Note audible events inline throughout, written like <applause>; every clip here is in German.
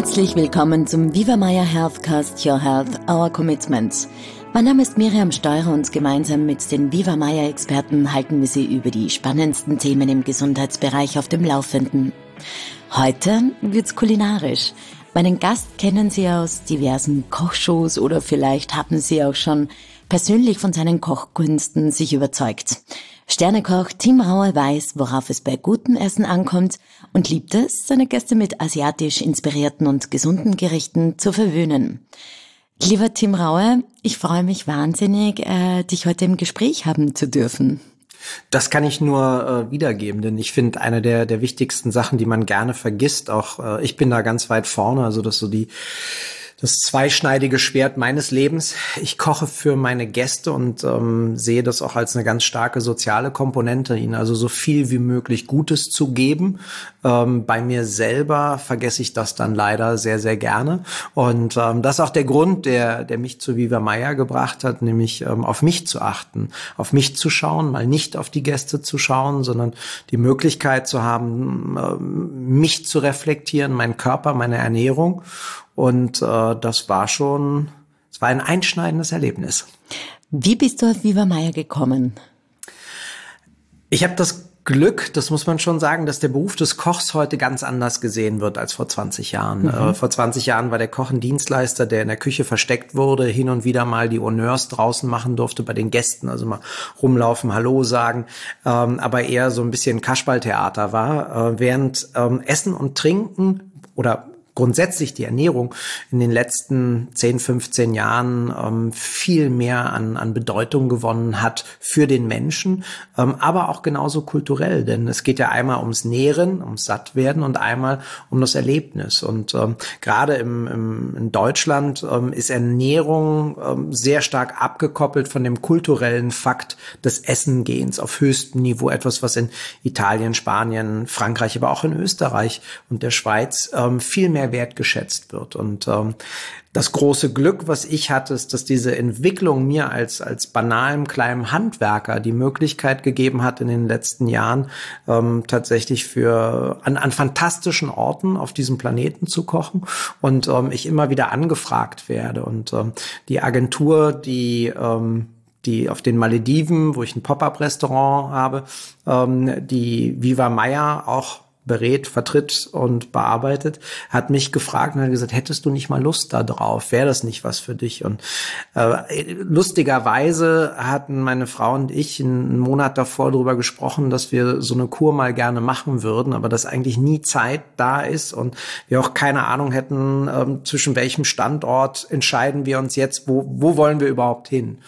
Herzlich willkommen zum Viva Maya Healthcast Your Health, Our Commitments. Mein Name ist Miriam Steurer und gemeinsam mit den Viva Maya Experten halten wir Sie über die spannendsten Themen im Gesundheitsbereich auf dem Laufenden. Heute wird's kulinarisch. Meinen Gast kennen Sie aus diversen Kochshows oder vielleicht haben Sie auch schon persönlich von seinen Kochkünsten sich überzeugt. Sternekoch Tim Rauer weiß, worauf es bei gutem Essen ankommt und liebt es, seine Gäste mit asiatisch inspirierten und gesunden Gerichten zu verwöhnen. Lieber Tim Rauer, ich freue mich wahnsinnig, äh, dich heute im Gespräch haben zu dürfen. Das kann ich nur äh, wiedergeben, denn ich finde eine der, der wichtigsten Sachen, die man gerne vergisst, auch äh, ich bin da ganz weit vorne, also dass so die das zweischneidige Schwert meines Lebens. Ich koche für meine Gäste und ähm, sehe das auch als eine ganz starke soziale Komponente, ihnen also so viel wie möglich Gutes zu geben. Ähm, bei mir selber vergesse ich das dann leider sehr, sehr gerne. Und ähm, das ist auch der Grund, der, der mich zu Viva Maya gebracht hat, nämlich ähm, auf mich zu achten, auf mich zu schauen, mal nicht auf die Gäste zu schauen, sondern die Möglichkeit zu haben, äh, mich zu reflektieren, meinen Körper, meine Ernährung und äh, das war schon, es war ein einschneidendes Erlebnis. Wie bist du auf Viva Maya gekommen? Ich habe das Glück, das muss man schon sagen, dass der Beruf des Kochs heute ganz anders gesehen wird als vor 20 Jahren. Mhm. Äh, vor 20 Jahren war der Koch ein Dienstleister, der in der Küche versteckt wurde, hin und wieder mal die Honneurs draußen machen durfte bei den Gästen, also mal rumlaufen, Hallo sagen, ähm, aber eher so ein bisschen Kasperltheater war, äh, während ähm, Essen und Trinken oder grundsätzlich die Ernährung in den letzten 10, 15 Jahren ähm, viel mehr an, an Bedeutung gewonnen hat für den Menschen, ähm, aber auch genauso kulturell, denn es geht ja einmal ums Nähren, ums Sattwerden und einmal um das Erlebnis. Und ähm, gerade im, im, in Deutschland ähm, ist Ernährung ähm, sehr stark abgekoppelt von dem kulturellen Fakt des Essengehens auf höchstem Niveau, etwas, was in Italien, Spanien, Frankreich, aber auch in Österreich und der Schweiz ähm, viel mehr wertgeschätzt wird. Und ähm, das große Glück, was ich hatte, ist, dass diese Entwicklung mir als, als banalem kleinem Handwerker die Möglichkeit gegeben hat, in den letzten Jahren ähm, tatsächlich für an, an fantastischen Orten auf diesem Planeten zu kochen und ähm, ich immer wieder angefragt werde. Und ähm, die Agentur, die ähm, die auf den Malediven, wo ich ein Pop-up-Restaurant habe, ähm, die Viva Maya auch berät, vertritt und bearbeitet, hat mich gefragt und hat gesagt, hättest du nicht mal Lust da drauf? Wäre das nicht was für dich? Und äh, lustigerweise hatten meine Frau und ich einen Monat davor darüber gesprochen, dass wir so eine Kur mal gerne machen würden, aber dass eigentlich nie Zeit da ist und wir auch keine Ahnung hätten, ähm, zwischen welchem Standort entscheiden wir uns jetzt, wo, wo wollen wir überhaupt hin?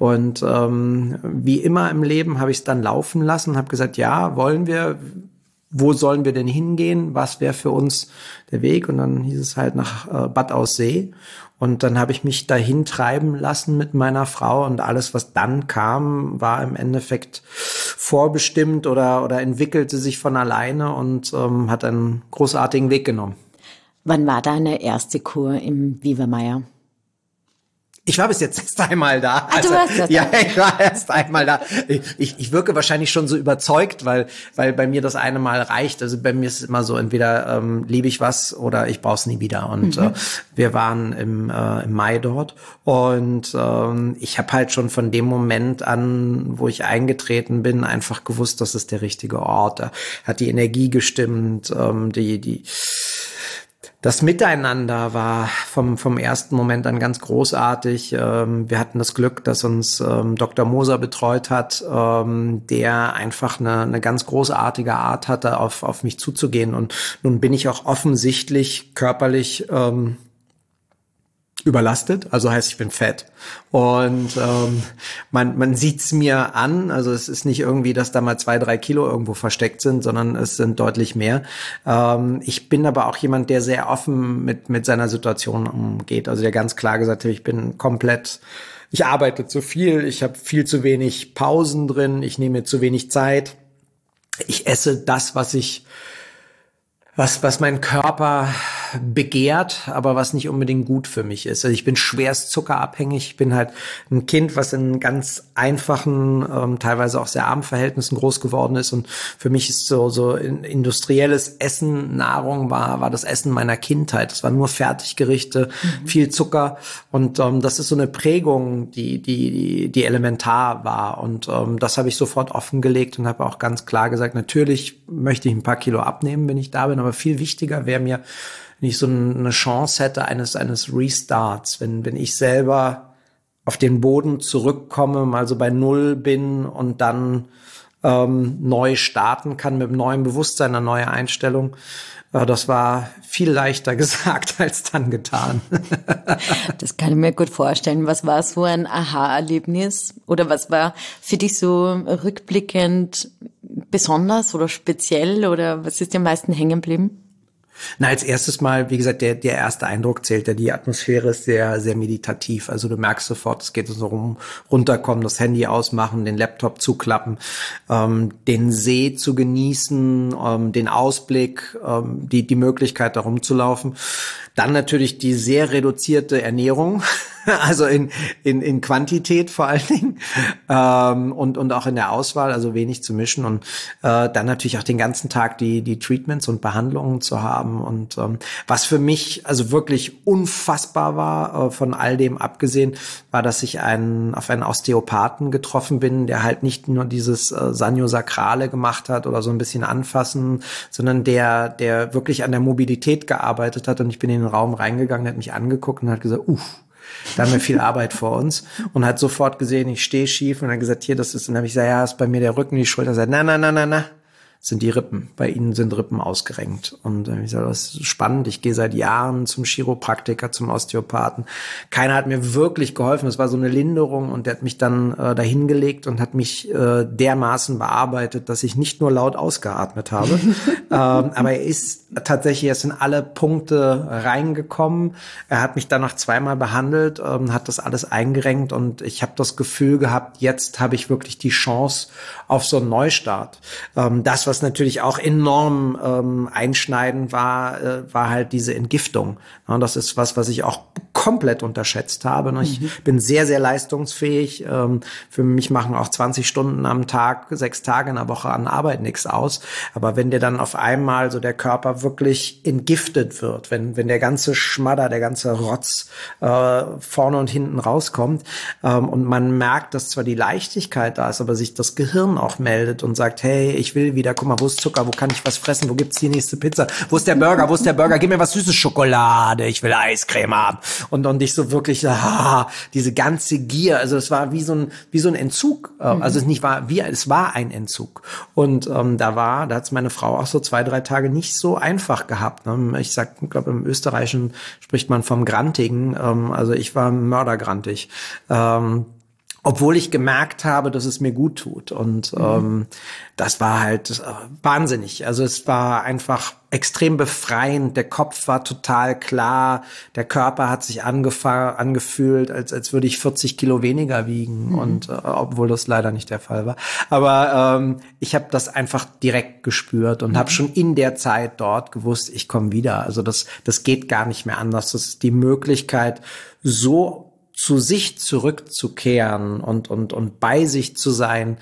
Und ähm, wie immer im Leben habe ich es dann laufen lassen, habe gesagt, ja, wollen wir, wo sollen wir denn hingehen? Was wäre für uns der Weg? Und dann hieß es halt nach äh, Bad Aussee. Und dann habe ich mich dahin treiben lassen mit meiner Frau und alles, was dann kam, war im Endeffekt vorbestimmt oder, oder entwickelte sich von alleine und ähm, hat einen großartigen Weg genommen. Wann war deine erste Kur im Viva Meier? Ich war bis jetzt erst einmal da. Ach, also, du warst das ja, ich war erst einmal da. Ich, ich wirke wahrscheinlich schon so überzeugt, weil, weil bei mir das eine Mal reicht. Also bei mir ist es immer so, entweder ähm, liebe ich was oder ich brauche es nie wieder. Und mhm. äh, wir waren im, äh, im Mai dort und ähm, ich habe halt schon von dem Moment an, wo ich eingetreten bin, einfach gewusst, das ist der richtige Ort. Da hat die Energie gestimmt, ähm, die, die das Miteinander war vom, vom ersten Moment an ganz großartig. Ähm, wir hatten das Glück, dass uns ähm, Dr. Moser betreut hat, ähm, der einfach eine, eine ganz großartige Art hatte, auf, auf mich zuzugehen. Und nun bin ich auch offensichtlich körperlich ähm, überlastet, also heißt ich bin fett. Und ähm, man man sieht's mir an, also es ist nicht irgendwie, dass da mal zwei drei Kilo irgendwo versteckt sind, sondern es sind deutlich mehr. Ähm, ich bin aber auch jemand, der sehr offen mit mit seiner Situation umgeht, also der ganz klar gesagt hat, ich bin komplett ich arbeite zu viel, ich habe viel zu wenig Pausen drin, ich nehme zu wenig Zeit, ich esse das, was ich was was mein Körper begehrt, aber was nicht unbedingt gut für mich ist. Also ich bin schwerst zuckerabhängig. Ich bin halt ein Kind, was in ganz einfachen, ähm, teilweise auch sehr armen Verhältnissen groß geworden ist. Und für mich ist so, so industrielles Essen, Nahrung war, war das Essen meiner Kindheit. Das war nur Fertiggerichte, mhm. viel Zucker. Und ähm, das ist so eine Prägung, die, die, die elementar war. Und ähm, das habe ich sofort offengelegt und habe auch ganz klar gesagt, natürlich möchte ich ein paar Kilo abnehmen, wenn ich da bin, aber viel wichtiger wäre mir, wenn ich so eine Chance hätte eines, eines Restarts, wenn, wenn ich selber auf den Boden zurückkomme, mal so bei Null bin und dann ähm, neu starten kann mit neuen Bewusstsein, einer neuen Einstellung. Äh, das war viel leichter <laughs> gesagt als dann getan. <laughs> das kann ich mir gut vorstellen. Was war so ein Aha-Erlebnis? Oder was war für dich so rückblickend besonders oder speziell? Oder was ist dir am meisten hängen geblieben? Na, als erstes Mal, wie gesagt, der, der erste Eindruck zählt ja. Die Atmosphäre ist sehr, sehr meditativ. Also du merkst sofort, es geht so rum, runterkommen, das Handy ausmachen, den Laptop zuklappen, ähm, den See zu genießen, ähm, den Ausblick, ähm, die, die Möglichkeit, da rumzulaufen. Dann natürlich die sehr reduzierte Ernährung. <laughs> also in, in, in Quantität vor allen Dingen ähm, und, und auch in der Auswahl, also wenig zu mischen und äh, dann natürlich auch den ganzen Tag die, die Treatments und Behandlungen zu haben und ähm, was für mich also wirklich unfassbar war, äh, von all dem abgesehen, war, dass ich einen, auf einen Osteopathen getroffen bin, der halt nicht nur dieses äh, Saniosakrale gemacht hat oder so ein bisschen anfassen, sondern der, der wirklich an der Mobilität gearbeitet hat und ich bin in Raum reingegangen, hat mich angeguckt und hat gesagt, uff, da haben wir viel Arbeit vor uns. Und hat sofort gesehen, ich stehe schief und hat gesagt, hier, das ist, und dann habe ich gesagt, ja, ist bei mir der Rücken, die Schulter, sagt, na, na, na, na, na, sind die Rippen. Bei ihnen sind Rippen ausgerenkt. Und äh, ich sage, das ist spannend. Ich gehe seit Jahren zum Chiropraktiker, zum Osteopathen. Keiner hat mir wirklich geholfen. Es war so eine Linderung und der hat mich dann äh, dahin gelegt und hat mich äh, dermaßen bearbeitet, dass ich nicht nur laut ausgeatmet habe. <laughs> ähm, aber er ist tatsächlich erst in alle Punkte reingekommen. Er hat mich dann noch zweimal behandelt, ähm, hat das alles eingerenkt und ich habe das Gefühl gehabt, jetzt habe ich wirklich die Chance auf so einen Neustart. Ähm, das was natürlich auch enorm ähm, einschneidend war, äh, war halt diese Entgiftung. Ja, das ist was, was ich auch komplett unterschätzt habe. Ne? Ich mhm. bin sehr, sehr leistungsfähig. Ähm, für mich machen auch 20 Stunden am Tag, sechs Tage in der Woche an Arbeit nichts aus. Aber wenn dir dann auf einmal so der Körper wirklich entgiftet wird, wenn, wenn der ganze Schmadder, der ganze Rotz äh, vorne und hinten rauskommt ähm, und man merkt, dass zwar die Leichtigkeit da ist, aber sich das Gehirn auch meldet und sagt, hey, ich will wieder guck mal, wo ist Zucker, wo kann ich was fressen, wo gibt's die nächste Pizza, wo ist der Burger, wo ist der Burger, gib mir was süßes Schokolade, ich will Eiscreme haben. Und, und ich so wirklich, ah, diese ganze Gier, also es war wie so ein, wie so ein Entzug, äh, mhm. also es nicht war, wie, es war ein Entzug. Und ähm, da war, da hat's meine Frau auch so zwei, drei Tage nicht so einfach gehabt. Ne? Ich sag, ich glaube, im Österreichischen spricht man vom Grantigen, ähm, also ich war mördergrantig. Ähm, obwohl ich gemerkt habe, dass es mir gut tut. Und mhm. ähm, das war halt äh, wahnsinnig. Also es war einfach extrem befreiend. Der Kopf war total klar. Der Körper hat sich angefühlt, als, als würde ich 40 Kilo weniger wiegen. Mhm. Und äh, obwohl das leider nicht der Fall war. Aber ähm, ich habe das einfach direkt gespürt und mhm. habe schon in der Zeit dort gewusst, ich komme wieder. Also das, das geht gar nicht mehr anders. Das ist die Möglichkeit, so zu sich zurückzukehren und, und, und bei sich zu sein,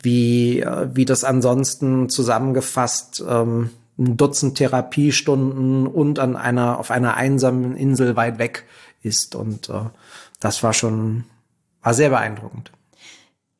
wie, äh, wie das ansonsten zusammengefasst ähm, ein Dutzend Therapiestunden und an einer, auf einer einsamen Insel weit weg ist. Und äh, das war schon, war sehr beeindruckend.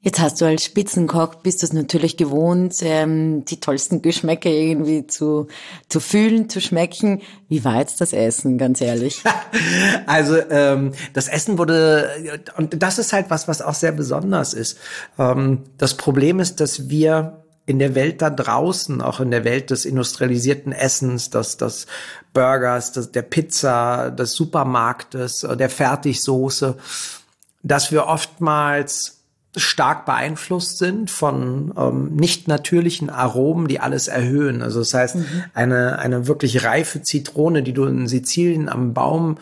Jetzt hast du als Spitzenkoch, bist du es natürlich gewohnt, ähm, die tollsten Geschmäcke irgendwie zu, zu fühlen, zu schmecken. Wie war jetzt das Essen, ganz ehrlich? <laughs> also ähm, das Essen wurde, und das ist halt was, was auch sehr besonders ist. Ähm, das Problem ist, dass wir in der Welt da draußen, auch in der Welt des industrialisierten Essens, des, des Burgers, des, der Pizza, des Supermarktes, der Fertigsoße, dass wir oftmals stark beeinflusst sind von ähm, nicht natürlichen Aromen, die alles erhöhen. Also das heißt, mhm. eine, eine wirklich reife Zitrone, die du in Sizilien am Baum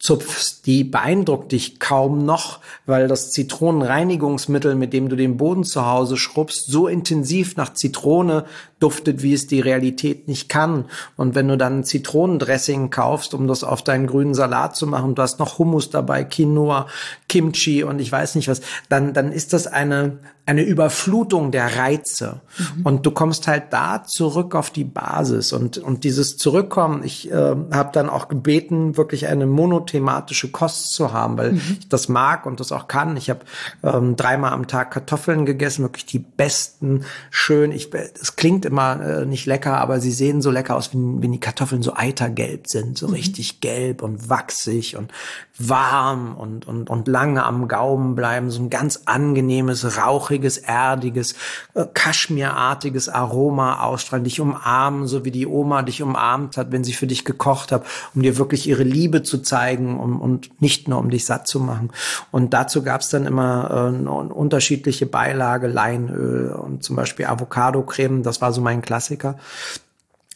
zupfst, die beeindruckt dich kaum noch, weil das Zitronenreinigungsmittel, mit dem du den Boden zu Hause schrubbst, so intensiv nach Zitrone duftet, wie es die Realität nicht kann. Und wenn du dann Zitronendressing kaufst, um das auf deinen grünen Salat zu machen, du hast noch Hummus dabei, Quinoa, Kimchi und ich weiß nicht was, dann, dann ist das eine, eine Überflutung der Reize. Mhm. Und du kommst halt da zurück auf die Basis. Und, und dieses Zurückkommen, ich äh, habe dann auch gebeten, wirklich eine monothematische Kost zu haben, weil mhm. ich das mag und das auch kann. Ich habe ähm, dreimal am Tag Kartoffeln gegessen, wirklich die besten, schön. Ich, es klingt immer äh, nicht lecker, aber sie sehen so lecker aus, wenn, wenn die Kartoffeln so eitergelb sind, so mhm. richtig gelb und wachsig und warm und, und, und lange am Gaumen bleiben. So ein ganz angenehmes, rauchiges, erdiges, äh, kaschmirartiges Aroma ausstrahlen, dich umarmen, so wie die Oma dich umarmt hat, wenn sie für dich gekocht hat, um dir wirklich ihre Liebe zu zeigen um, und nicht nur um dich satt zu machen. Und dazu gab es dann immer äh, unterschiedliche Beilage, Leinöl und zum Beispiel Avocado-Creme, das war so mein Klassiker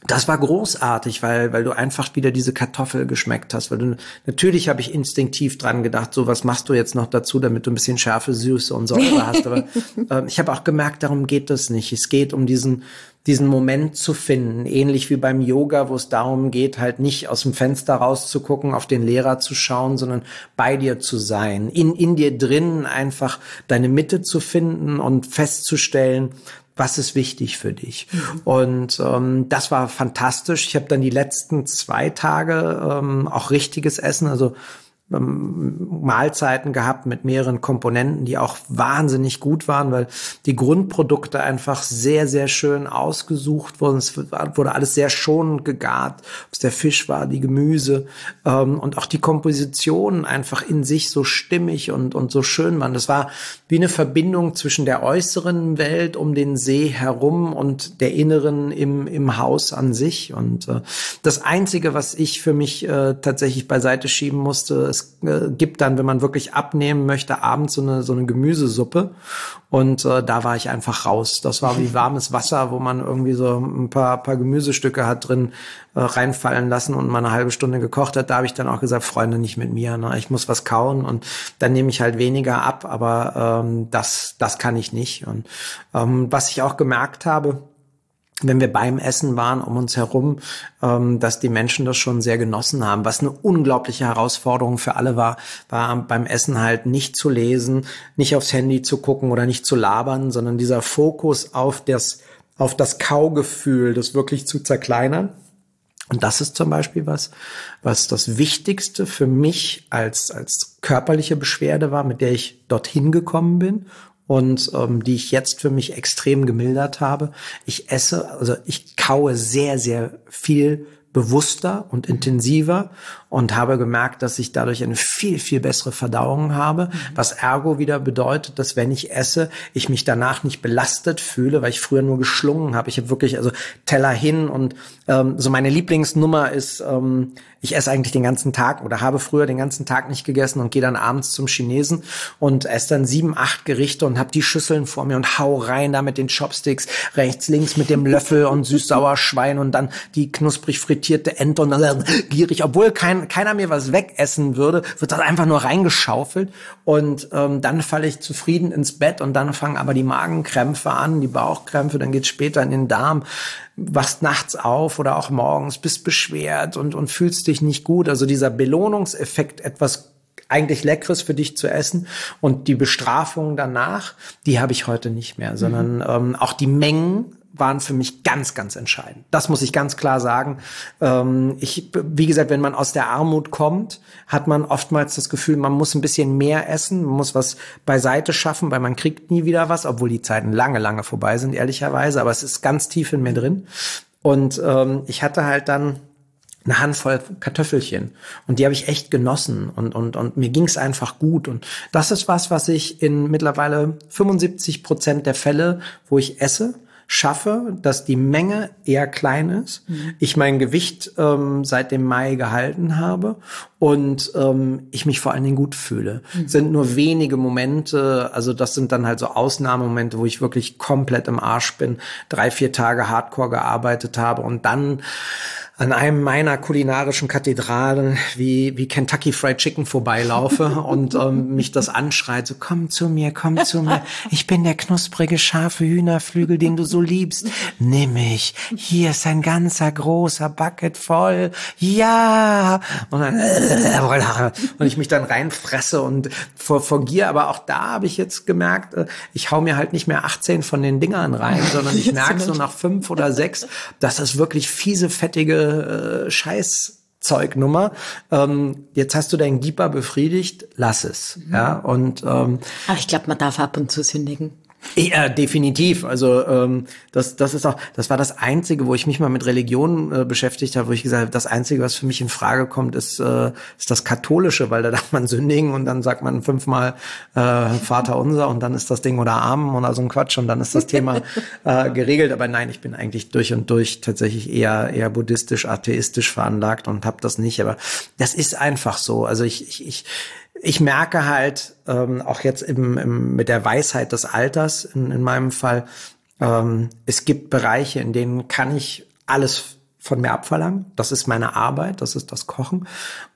das war großartig, weil, weil du einfach wieder diese Kartoffel geschmeckt hast. Weil du, natürlich habe ich instinktiv dran gedacht, so was machst du jetzt noch dazu, damit du ein bisschen Schärfe, Süße und Säure <laughs> hast. Aber äh, ich habe auch gemerkt, darum geht es nicht. Es geht um diesen, diesen Moment zu finden. Ähnlich wie beim Yoga, wo es darum geht, halt nicht aus dem Fenster rauszugucken, auf den Lehrer zu schauen, sondern bei dir zu sein. In, in dir drin einfach deine Mitte zu finden und festzustellen, was ist wichtig für dich? Mhm. Und ähm, das war fantastisch. Ich habe dann die letzten zwei Tage ähm, auch richtiges Essen, also Mahlzeiten gehabt mit mehreren Komponenten, die auch wahnsinnig gut waren, weil die Grundprodukte einfach sehr, sehr schön ausgesucht wurden. Es wurde alles sehr schonend gegart, ob es der Fisch war, die Gemüse ähm, und auch die Kompositionen einfach in sich so stimmig und, und so schön waren. Das war wie eine Verbindung zwischen der äußeren Welt um den See herum und der inneren im, im Haus an sich. Und äh, das Einzige, was ich für mich äh, tatsächlich beiseite schieben musste, es äh, gibt dann, wenn man wirklich abnehmen möchte, abends so eine, so eine Gemüsesuppe. Und äh, da war ich einfach raus. Das war wie warmes Wasser, wo man irgendwie so ein paar, paar Gemüsestücke hat drin äh, reinfallen lassen und mal eine halbe Stunde gekocht hat. Da habe ich dann auch gesagt, Freunde, nicht mit mir. Ne? Ich muss was kauen und dann nehme ich halt weniger ab. Aber ähm, das, das kann ich nicht. Und ähm, was ich auch gemerkt habe, wenn wir beim Essen waren um uns herum, ähm, dass die Menschen das schon sehr genossen haben. Was eine unglaubliche Herausforderung für alle war, war beim Essen halt nicht zu lesen, nicht aufs Handy zu gucken oder nicht zu labern, sondern dieser Fokus auf das, auf das Kaugefühl, das wirklich zu zerkleinern. Und das ist zum Beispiel was, was das Wichtigste für mich als, als körperliche Beschwerde war, mit der ich dorthin gekommen bin und ähm, die ich jetzt für mich extrem gemildert habe. Ich esse, also ich kaue sehr, sehr viel bewusster und intensiver und habe gemerkt, dass ich dadurch eine viel, viel bessere Verdauung habe, mhm. was ergo wieder bedeutet, dass wenn ich esse, ich mich danach nicht belastet fühle, weil ich früher nur geschlungen habe. Ich habe wirklich also Teller hin und ähm, so meine Lieblingsnummer ist, ähm, ich esse eigentlich den ganzen Tag oder habe früher den ganzen Tag nicht gegessen und gehe dann abends zum Chinesen und esse dann sieben, acht Gerichte und habe die Schüsseln vor mir und hau rein da mit den Chopsticks, rechts, links mit dem Löffel und süß-sauer Schwein und dann die knusprig frittierte Ente und dann gierig, obwohl kein, keiner mir was wegessen würde, wird das einfach nur reingeschaufelt und ähm, dann falle ich zufrieden ins Bett und dann fangen aber die Magenkrämpfe an, die Bauchkrämpfe, dann geht's später in den Darm wachst nachts auf oder auch morgens, bist beschwert und, und fühlst dich nicht gut. Also dieser Belohnungseffekt, etwas eigentlich Leckeres für dich zu essen und die Bestrafung danach, die habe ich heute nicht mehr, sondern mhm. ähm, auch die Mengen waren für mich ganz, ganz entscheidend. Das muss ich ganz klar sagen. Ähm, ich, wie gesagt, wenn man aus der Armut kommt, hat man oftmals das Gefühl, man muss ein bisschen mehr essen, man muss was beiseite schaffen, weil man kriegt nie wieder was, obwohl die Zeiten lange, lange vorbei sind, ehrlicherweise. Aber es ist ganz tief in mir drin. Und ähm, ich hatte halt dann eine Handvoll Kartoffelchen und die habe ich echt genossen und und und mir ging es einfach gut und das ist was, was ich in mittlerweile 75 Prozent der Fälle, wo ich esse, schaffe, dass die Menge eher klein ist, mhm. ich mein Gewicht ähm, seit dem Mai gehalten habe und ähm, ich mich vor allen Dingen gut fühle. Mhm. Sind nur wenige Momente, also das sind dann halt so Ausnahmemomente, wo ich wirklich komplett im Arsch bin, drei, vier Tage Hardcore gearbeitet habe und dann an einem meiner kulinarischen Kathedralen wie, wie Kentucky Fried Chicken vorbeilaufe <laughs> und ähm, mich das anschreit, so komm zu mir, komm zu mir, ich bin der knusprige, scharfe Hühnerflügel, den du so liebst. Nimm mich, hier ist ein ganzer großer Bucket voll, ja! Und, dann, äh, <laughs> und ich mich dann reinfresse und vor, vor Gier, aber auch da habe ich jetzt gemerkt, äh, ich hau mir halt nicht mehr 18 von den Dingern rein, <laughs> sondern ich merke so nach fünf oder sechs, dass das wirklich fiese, fettige äh, Scheißzeugnummer. Ähm, jetzt hast du deinen Gieper befriedigt, lass es. Mhm. Ja, und ähm, Aber ich glaube, man darf ab und zu sündigen. Ja, definitiv. Also ähm, das, das ist auch, das war das Einzige, wo ich mich mal mit Religion äh, beschäftigt habe, wo ich gesagt habe, das Einzige, was für mich in Frage kommt, ist, äh, ist das Katholische, weil da darf man sündigen und dann sagt man fünfmal äh, Vater unser und dann ist das Ding oder Amen oder so ein Quatsch und dann ist das Thema <laughs> äh, geregelt. Aber nein, ich bin eigentlich durch und durch tatsächlich eher eher buddhistisch, atheistisch veranlagt und habe das nicht. Aber das ist einfach so. Also ich, ich, ich ich merke halt ähm, auch jetzt im, im, mit der Weisheit des Alters in, in meinem Fall, ähm, es gibt Bereiche, in denen kann ich alles von mir abverlangen. Das ist meine Arbeit, das ist das Kochen.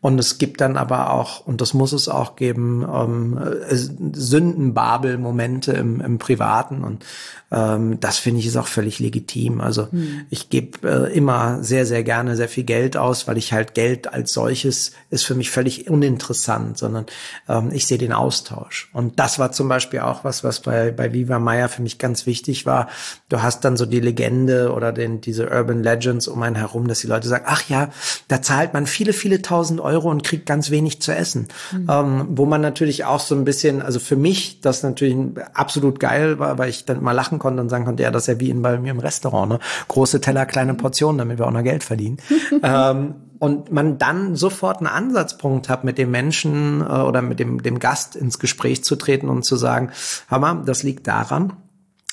Und es gibt dann aber auch, und das muss es auch geben, ähm, äh, Sündenbabel-Momente im, im Privaten. Und ähm, das finde ich ist auch völlig legitim. Also mhm. ich gebe äh, immer sehr, sehr gerne sehr viel Geld aus, weil ich halt Geld als solches ist für mich völlig uninteressant, sondern ähm, ich sehe den Austausch. Und das war zum Beispiel auch was, was bei, bei Viva Meier für mich ganz wichtig war. Du hast dann so die Legende oder den, diese Urban Legends um einen herum, dass die Leute sagen, ach ja, da zahlt man viele, viele tausend Euro und kriegt ganz wenig zu essen. Mhm. Ähm, wo man natürlich auch so ein bisschen, also für mich das natürlich absolut geil war, weil ich dann mal lachen konnte und sagen konnte, ja, das ist ja wie in, bei mir im Restaurant, ne? Große Teller, kleine Portionen, damit wir auch noch Geld verdienen. <laughs> ähm, und man dann sofort einen Ansatzpunkt hat, mit dem Menschen äh, oder mit dem, dem Gast ins Gespräch zu treten und zu sagen, Hammer, das liegt daran,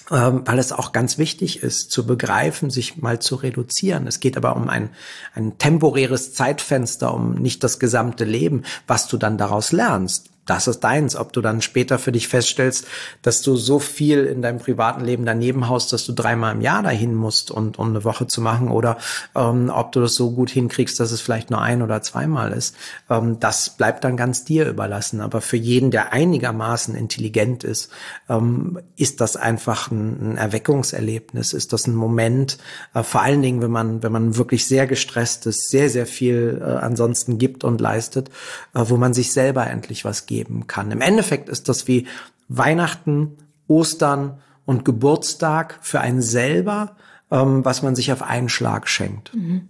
weil es auch ganz wichtig ist, zu begreifen, sich mal zu reduzieren. Es geht aber um ein, ein temporäres Zeitfenster, um nicht das gesamte Leben, was du dann daraus lernst das ist deins. Ob du dann später für dich feststellst, dass du so viel in deinem privaten Leben daneben haust, dass du dreimal im Jahr dahin musst, und, um eine Woche zu machen, oder ähm, ob du das so gut hinkriegst, dass es vielleicht nur ein oder zweimal ist, ähm, das bleibt dann ganz dir überlassen. Aber für jeden, der einigermaßen intelligent ist, ähm, ist das einfach ein, ein Erweckungserlebnis, ist das ein Moment, äh, vor allen Dingen, wenn man, wenn man wirklich sehr gestresst ist, sehr, sehr viel äh, ansonsten gibt und leistet, äh, wo man sich selber endlich was gibt geben kann. Im Endeffekt ist das wie Weihnachten, Ostern und Geburtstag für einen selber, ähm, was man sich auf einen Schlag schenkt. Mhm.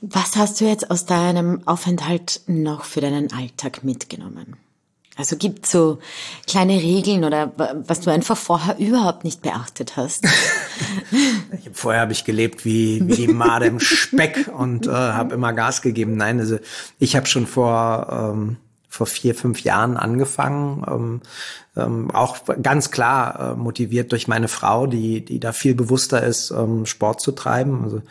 Was hast du jetzt aus deinem Aufenthalt noch für deinen Alltag mitgenommen? Also gibt so kleine Regeln oder was du einfach vorher überhaupt nicht beachtet hast? <laughs> vorher habe ich gelebt wie, wie die Made im Speck und äh, habe immer Gas gegeben. Nein, also ich habe schon vor ähm, vor vier, fünf Jahren angefangen. Ähm, ähm, auch ganz klar äh, motiviert durch meine Frau, die, die da viel bewusster ist, ähm, Sport zu treiben. Also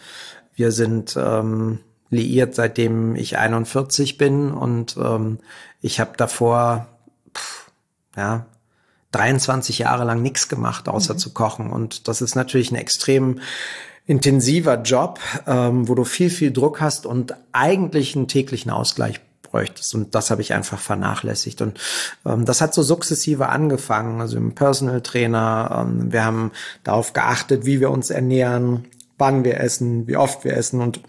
wir sind ähm, liiert, seitdem ich 41 bin und ähm, ich habe davor pff, ja 23 Jahre lang nichts gemacht, außer mhm. zu kochen. Und das ist natürlich ein extrem intensiver Job, ähm, wo du viel, viel Druck hast und eigentlich einen täglichen Ausgleich bräuchtest. Und das habe ich einfach vernachlässigt. Und ähm, das hat so sukzessive angefangen. Also im Personal Trainer, ähm, wir haben darauf geachtet, wie wir uns ernähren, wann wir essen, wie oft wir essen. Und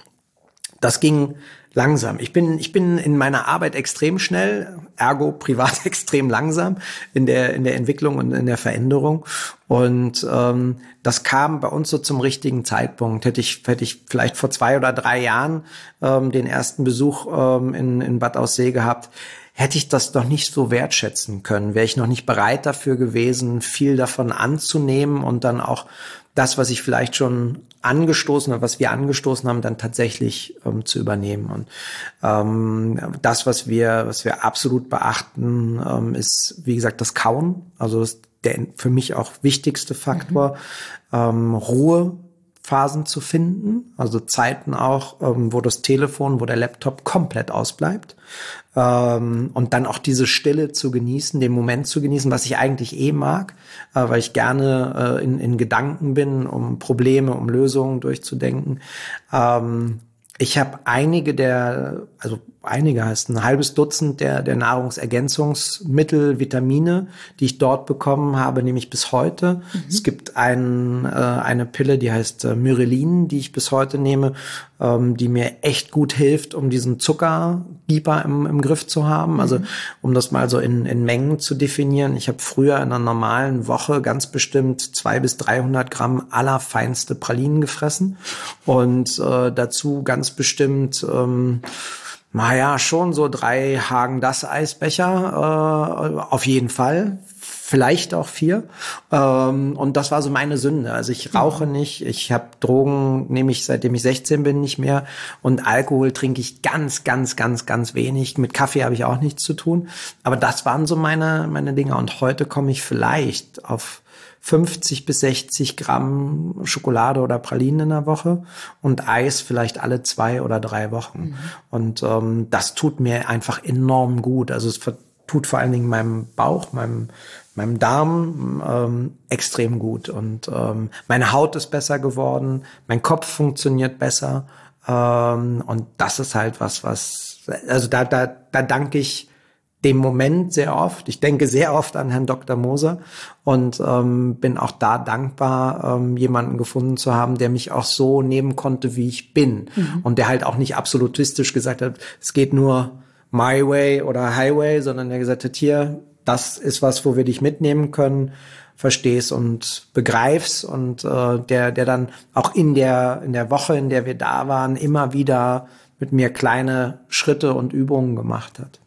das ging langsam. Ich bin, ich bin in meiner Arbeit extrem schnell, ergo <laughs> privat extrem langsam in der, in der Entwicklung und in der Veränderung. Und ähm, das kam bei uns so zum richtigen Zeitpunkt. Hätte ich, hätte ich vielleicht vor zwei oder drei Jahren ähm, den ersten Besuch ähm, in, in Bad Aussee gehabt, hätte ich das doch nicht so wertschätzen können. Wäre ich noch nicht bereit dafür gewesen, viel davon anzunehmen und dann auch das, was ich vielleicht schon angestoßen oder was wir angestoßen haben, dann tatsächlich ähm, zu übernehmen. Und ähm, das, was wir, was wir absolut beachten, ähm, ist, wie gesagt, das Kauen. Also das der für mich auch wichtigste Faktor. Mhm. Ähm, Ruhe Phasen zu finden, also Zeiten auch, ähm, wo das Telefon, wo der Laptop komplett ausbleibt. Ähm, und dann auch diese Stille zu genießen, den Moment zu genießen, was ich eigentlich eh mag, äh, weil ich gerne äh, in, in Gedanken bin, um Probleme, um Lösungen durchzudenken. Ähm, ich habe einige der, also einige heißt ein halbes Dutzend der, der Nahrungsergänzungsmittel, Vitamine, die ich dort bekommen habe, nehme ich bis heute. Mhm. Es gibt ein, äh, eine Pille, die heißt äh, Myrelin, die ich bis heute nehme, ähm, die mir echt gut hilft, um diesen Zuckergieber im, im Griff zu haben. Also mhm. um das mal so in, in Mengen zu definieren. Ich habe früher in einer normalen Woche ganz bestimmt zwei bis 300 Gramm allerfeinste Pralinen gefressen und äh, dazu ganz bestimmt ähm, naja, schon so drei Hagen das Eisbecher, äh, auf jeden Fall vielleicht auch vier. Ähm, und das war so meine Sünde. Also ich mhm. rauche nicht, ich habe Drogen, nehme ich seitdem ich 16 bin nicht mehr. Und Alkohol trinke ich ganz, ganz, ganz, ganz wenig. Mit Kaffee habe ich auch nichts zu tun. Aber das waren so meine, meine Dinge. Und heute komme ich vielleicht auf 50 bis 60 Gramm Schokolade oder Pralinen in der Woche und Eis vielleicht alle zwei oder drei Wochen. Mhm. Und ähm, das tut mir einfach enorm gut. Also es tut vor allen Dingen meinem Bauch, meinem, meinem Darm ähm, extrem gut. Und ähm, meine Haut ist besser geworden, mein Kopf funktioniert besser. Ähm, und das ist halt was, was, also da, da, da danke ich dem Moment sehr oft. Ich denke sehr oft an Herrn Dr. Moser und ähm, bin auch da dankbar, ähm, jemanden gefunden zu haben, der mich auch so nehmen konnte, wie ich bin. Mhm. Und der halt auch nicht absolutistisch gesagt hat, es geht nur my way oder highway, sondern der gesagt hat, hier, das ist was, wo wir dich mitnehmen können, verstehst und begreifst und äh, der, der dann auch in der, in der Woche, in der wir da waren, immer wieder mit mir kleine Schritte und Übungen gemacht hat.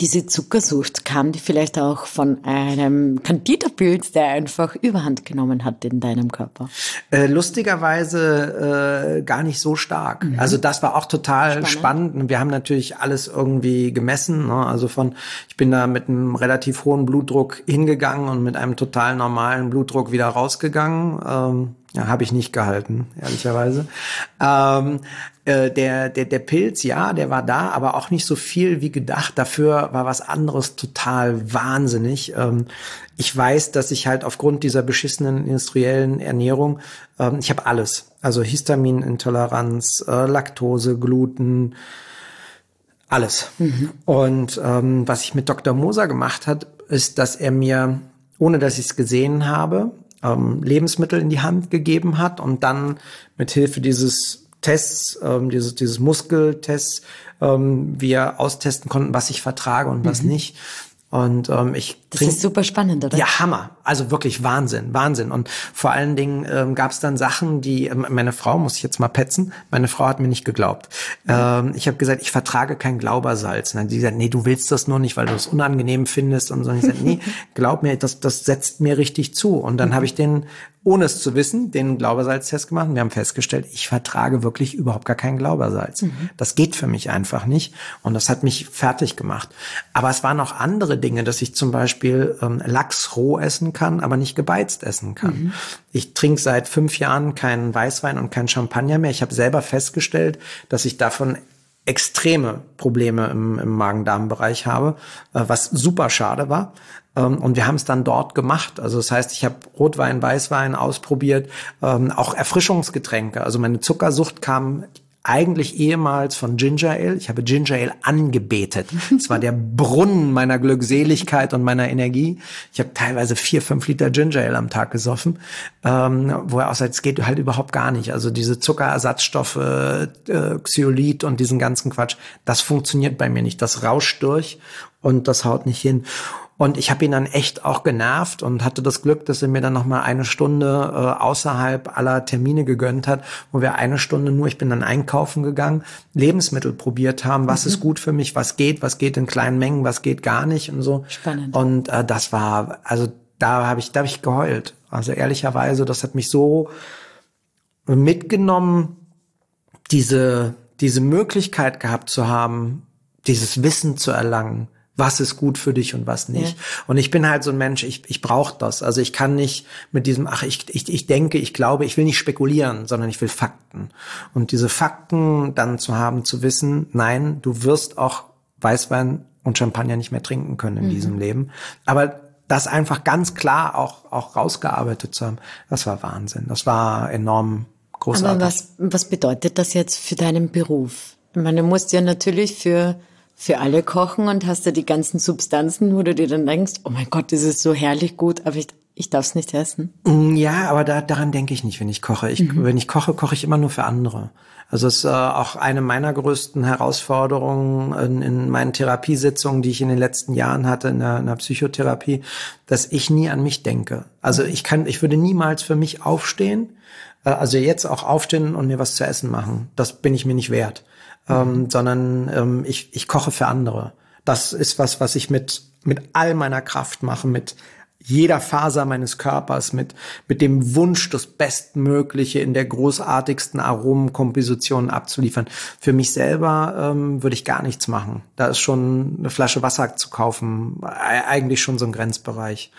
Diese Zuckersucht kam die vielleicht auch von einem Candida-Pilz, der einfach Überhand genommen hat in deinem Körper? Äh, lustigerweise äh, gar nicht so stark. Mhm. Also das war auch total spannend. spannend. Wir haben natürlich alles irgendwie gemessen. Ne? Also von, ich bin da mit einem relativ hohen Blutdruck hingegangen und mit einem total normalen Blutdruck wieder rausgegangen. Ähm, ja, habe ich nicht gehalten, ehrlicherweise. Ähm, äh, der, der, der Pilz, ja, der war da, aber auch nicht so viel wie gedacht. Dafür war was anderes total wahnsinnig. Ähm, ich weiß, dass ich halt aufgrund dieser beschissenen industriellen Ernährung, ähm, ich habe alles. Also Histaminintoleranz, äh, Laktose, Gluten, alles. Mhm. Und ähm, was ich mit Dr. Moser gemacht hat, ist, dass er mir, ohne dass ich es gesehen habe, ähm, Lebensmittel in die Hand gegeben hat und dann mit Hilfe dieses Tests, ähm, dieses, dieses Muskeltests, ähm, wir austesten konnten, was ich vertrage und was mhm. nicht. Und ähm, ich das trink, ist super spannend, oder? Ja, Hammer. Also wirklich Wahnsinn, Wahnsinn. Und vor allen Dingen ähm, gab es dann Sachen, die ähm, meine Frau muss ich jetzt mal petzen. Meine Frau hat mir nicht geglaubt. Ähm, ich habe gesagt, ich vertrage kein Glaubersalz. Und dann hat sie gesagt, nee, du willst das nur nicht, weil du es unangenehm findest. Und so. Und ich gesagt, nee, <laughs> glaub mir, das das setzt mir richtig zu. Und dann mhm. habe ich den ohne es zu wissen, den Glaubersalztest gemacht. Und wir haben festgestellt, ich vertrage wirklich überhaupt gar kein Glaubersalz. Mhm. Das geht für mich einfach nicht. Und das hat mich fertig gemacht. Aber es waren auch andere Dinge, dass ich zum Beispiel ähm, Lachs roh essen kann, aber nicht gebeizt essen kann. Mhm. Ich trinke seit fünf Jahren keinen Weißwein und keinen Champagner mehr. Ich habe selber festgestellt, dass ich davon extreme Probleme im, im Magen-Darm-Bereich habe, äh, was super schade war. Ähm, und wir haben es dann dort gemacht. Also das heißt, ich habe Rotwein, Weißwein ausprobiert, ähm, auch Erfrischungsgetränke. Also meine Zuckersucht kam eigentlich ehemals von Ginger Ale. Ich habe Ginger Ale angebetet. Es war der Brunnen meiner Glückseligkeit und meiner Energie. Ich habe teilweise vier, fünf Liter Ginger Ale am Tag gesoffen, ähm, wo er auch sagt, es geht halt überhaupt gar nicht. Also diese Zuckerersatzstoffe, äh, Xylit und diesen ganzen Quatsch, das funktioniert bei mir nicht. Das rauscht durch und das haut nicht hin. Und ich habe ihn dann echt auch genervt und hatte das Glück, dass er mir dann noch mal eine Stunde äh, außerhalb aller Termine gegönnt hat, wo wir eine Stunde nur, ich bin dann einkaufen gegangen, Lebensmittel probiert haben, was mhm. ist gut für mich, was geht, was geht in kleinen Mengen, was geht gar nicht und so. Spannend. Und äh, das war, also da habe ich, da habe ich geheult. Also ehrlicherweise, das hat mich so mitgenommen, diese diese Möglichkeit gehabt zu haben, dieses Wissen zu erlangen, was ist gut für dich und was nicht. Ja. Und ich bin halt so ein Mensch, ich, ich brauche das. Also ich kann nicht mit diesem, ach, ich, ich, ich denke, ich glaube, ich will nicht spekulieren, sondern ich will Fakten. Und diese Fakten dann zu haben, zu wissen, nein, du wirst auch Weißwein und Champagner nicht mehr trinken können in mhm. diesem Leben. Aber das einfach ganz klar auch, auch rausgearbeitet zu haben, das war Wahnsinn. Das war enorm großartig. Aber was, was bedeutet das jetzt für deinen Beruf? Ich meine, du musst ja natürlich für für alle kochen und hast da die ganzen Substanzen, wo du dir dann denkst, oh mein Gott, das ist so herrlich gut, aber ich, ich darf es nicht essen. Mm, ja, aber da, daran denke ich nicht, wenn ich koche. Ich, mhm. Wenn ich koche, koche ich immer nur für andere. Also es ist äh, auch eine meiner größten Herausforderungen in, in meinen Therapiesitzungen, die ich in den letzten Jahren hatte in der, in der Psychotherapie, dass ich nie an mich denke. Also ich kann, ich würde niemals für mich aufstehen, äh, also jetzt auch aufstehen und mir was zu essen machen. Das bin ich mir nicht wert ähm, sondern ähm, ich, ich koche für andere. Das ist was, was ich mit, mit all meiner Kraft mache, mit jeder Faser meines Körpers, mit, mit dem Wunsch, das Bestmögliche in der großartigsten Aromenkomposition abzuliefern. Für mich selber ähm, würde ich gar nichts machen. Da ist schon eine Flasche Wasser zu kaufen, eigentlich schon so ein Grenzbereich.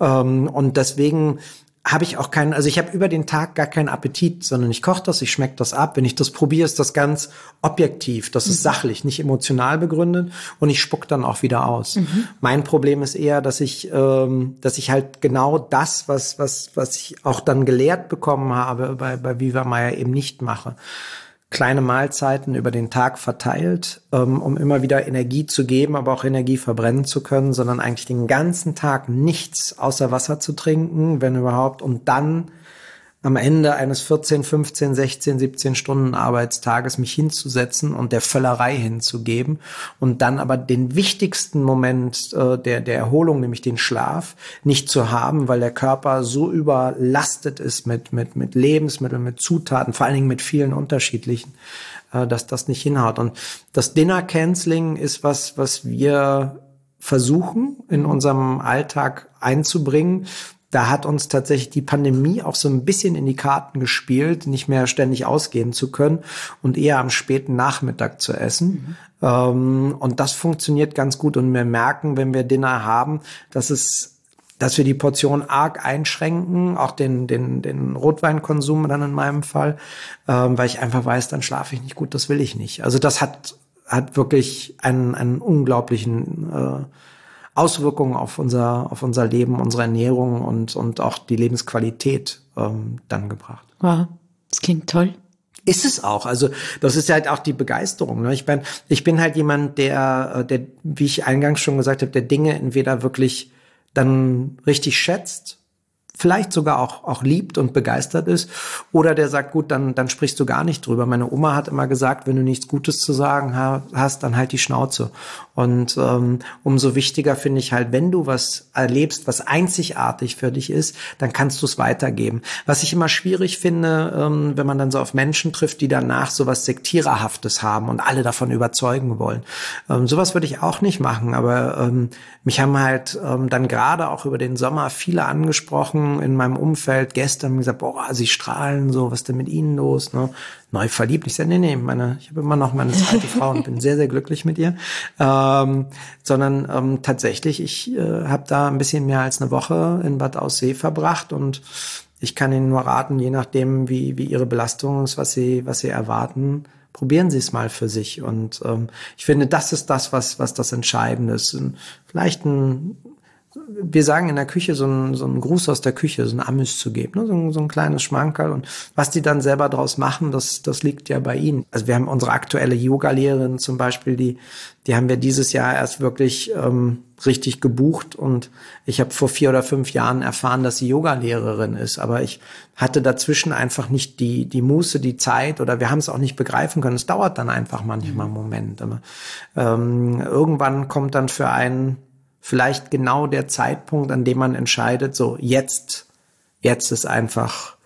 Ähm, und deswegen habe ich auch keinen, also ich habe über den Tag gar keinen Appetit, sondern ich koche das, ich schmecke das ab. Wenn ich das probiere, ist das ganz objektiv, das ist mhm. sachlich, nicht emotional begründet und ich spuck dann auch wieder aus. Mhm. Mein Problem ist eher, dass ich, ähm, dass ich halt genau das, was, was, was ich auch dann gelehrt bekommen habe bei, bei Viva Meier eben nicht mache kleine Mahlzeiten über den Tag verteilt, ähm, um immer wieder Energie zu geben, aber auch Energie verbrennen zu können, sondern eigentlich den ganzen Tag nichts außer Wasser zu trinken, wenn überhaupt, und dann am Ende eines 14, 15, 16, 17 Stunden Arbeitstages mich hinzusetzen und der Völlerei hinzugeben und dann aber den wichtigsten Moment äh, der, der Erholung, nämlich den Schlaf, nicht zu haben, weil der Körper so überlastet ist mit, mit, mit Lebensmitteln, mit Zutaten, vor allen Dingen mit vielen unterschiedlichen, äh, dass das nicht hinhaut. Und das Dinner Canceling ist was, was wir versuchen in unserem Alltag einzubringen, da hat uns tatsächlich die Pandemie auch so ein bisschen in die Karten gespielt, nicht mehr ständig ausgehen zu können und eher am späten Nachmittag zu essen. Mhm. Ähm, und das funktioniert ganz gut. Und wir merken, wenn wir Dinner haben, dass es dass wir die Portion arg einschränken, auch den, den, den Rotweinkonsum dann in meinem Fall, ähm, weil ich einfach weiß, dann schlafe ich nicht gut, das will ich nicht. Also das hat, hat wirklich einen, einen unglaublichen äh, Auswirkungen auf unser, auf unser Leben, unsere Ernährung und, und auch die Lebensqualität ähm, dann gebracht. Wow, das klingt toll. Ist es auch. Also das ist halt auch die Begeisterung. Ne? Ich bin, ich bin halt jemand, der, äh, der, wie ich eingangs schon gesagt habe, der Dinge entweder wirklich dann richtig schätzt vielleicht sogar auch, auch liebt und begeistert ist. Oder der sagt, gut, dann, dann sprichst du gar nicht drüber. Meine Oma hat immer gesagt, wenn du nichts Gutes zu sagen hast, dann halt die Schnauze. Und ähm, umso wichtiger finde ich halt, wenn du was erlebst, was einzigartig für dich ist, dann kannst du es weitergeben. Was ich immer schwierig finde, ähm, wenn man dann so auf Menschen trifft, die danach so was Sektiererhaftes haben und alle davon überzeugen wollen. Ähm, sowas würde ich auch nicht machen, aber ähm, mich haben halt ähm, dann gerade auch über den Sommer viele angesprochen, in meinem Umfeld gestern gesagt, boah, sie strahlen so, was ist denn mit ihnen los? Ne? Neu verliebt. Ich sage, nee, nee, meine, ich habe immer noch meine zweite <laughs> Frau und bin sehr, sehr glücklich mit ihr. Ähm, sondern ähm, tatsächlich, ich äh, habe da ein bisschen mehr als eine Woche in Bad Aussee verbracht und ich kann Ihnen nur raten, je nachdem, wie, wie Ihre Belastung ist, was Sie, was Sie erwarten, probieren Sie es mal für sich. Und ähm, ich finde, das ist das, was, was das Entscheidende ist. Vielleicht ein wir sagen in der Küche so ein, so ein Gruß aus der Küche, so ein Amüs zu geben, ne? so, ein, so ein kleines Schmankerl. Und was die dann selber draus machen, das, das liegt ja bei ihnen. Also wir haben unsere aktuelle Yoga-Lehrerin zum Beispiel, die, die haben wir dieses Jahr erst wirklich ähm, richtig gebucht. Und ich habe vor vier oder fünf Jahren erfahren, dass sie Yoga-Lehrerin ist. Aber ich hatte dazwischen einfach nicht die, die Muße, die Zeit oder wir haben es auch nicht begreifen können. Es dauert dann einfach manchmal einen Moment. Aber ähm, irgendwann kommt dann für einen vielleicht genau der Zeitpunkt, an dem man entscheidet, so jetzt, jetzt ist einfach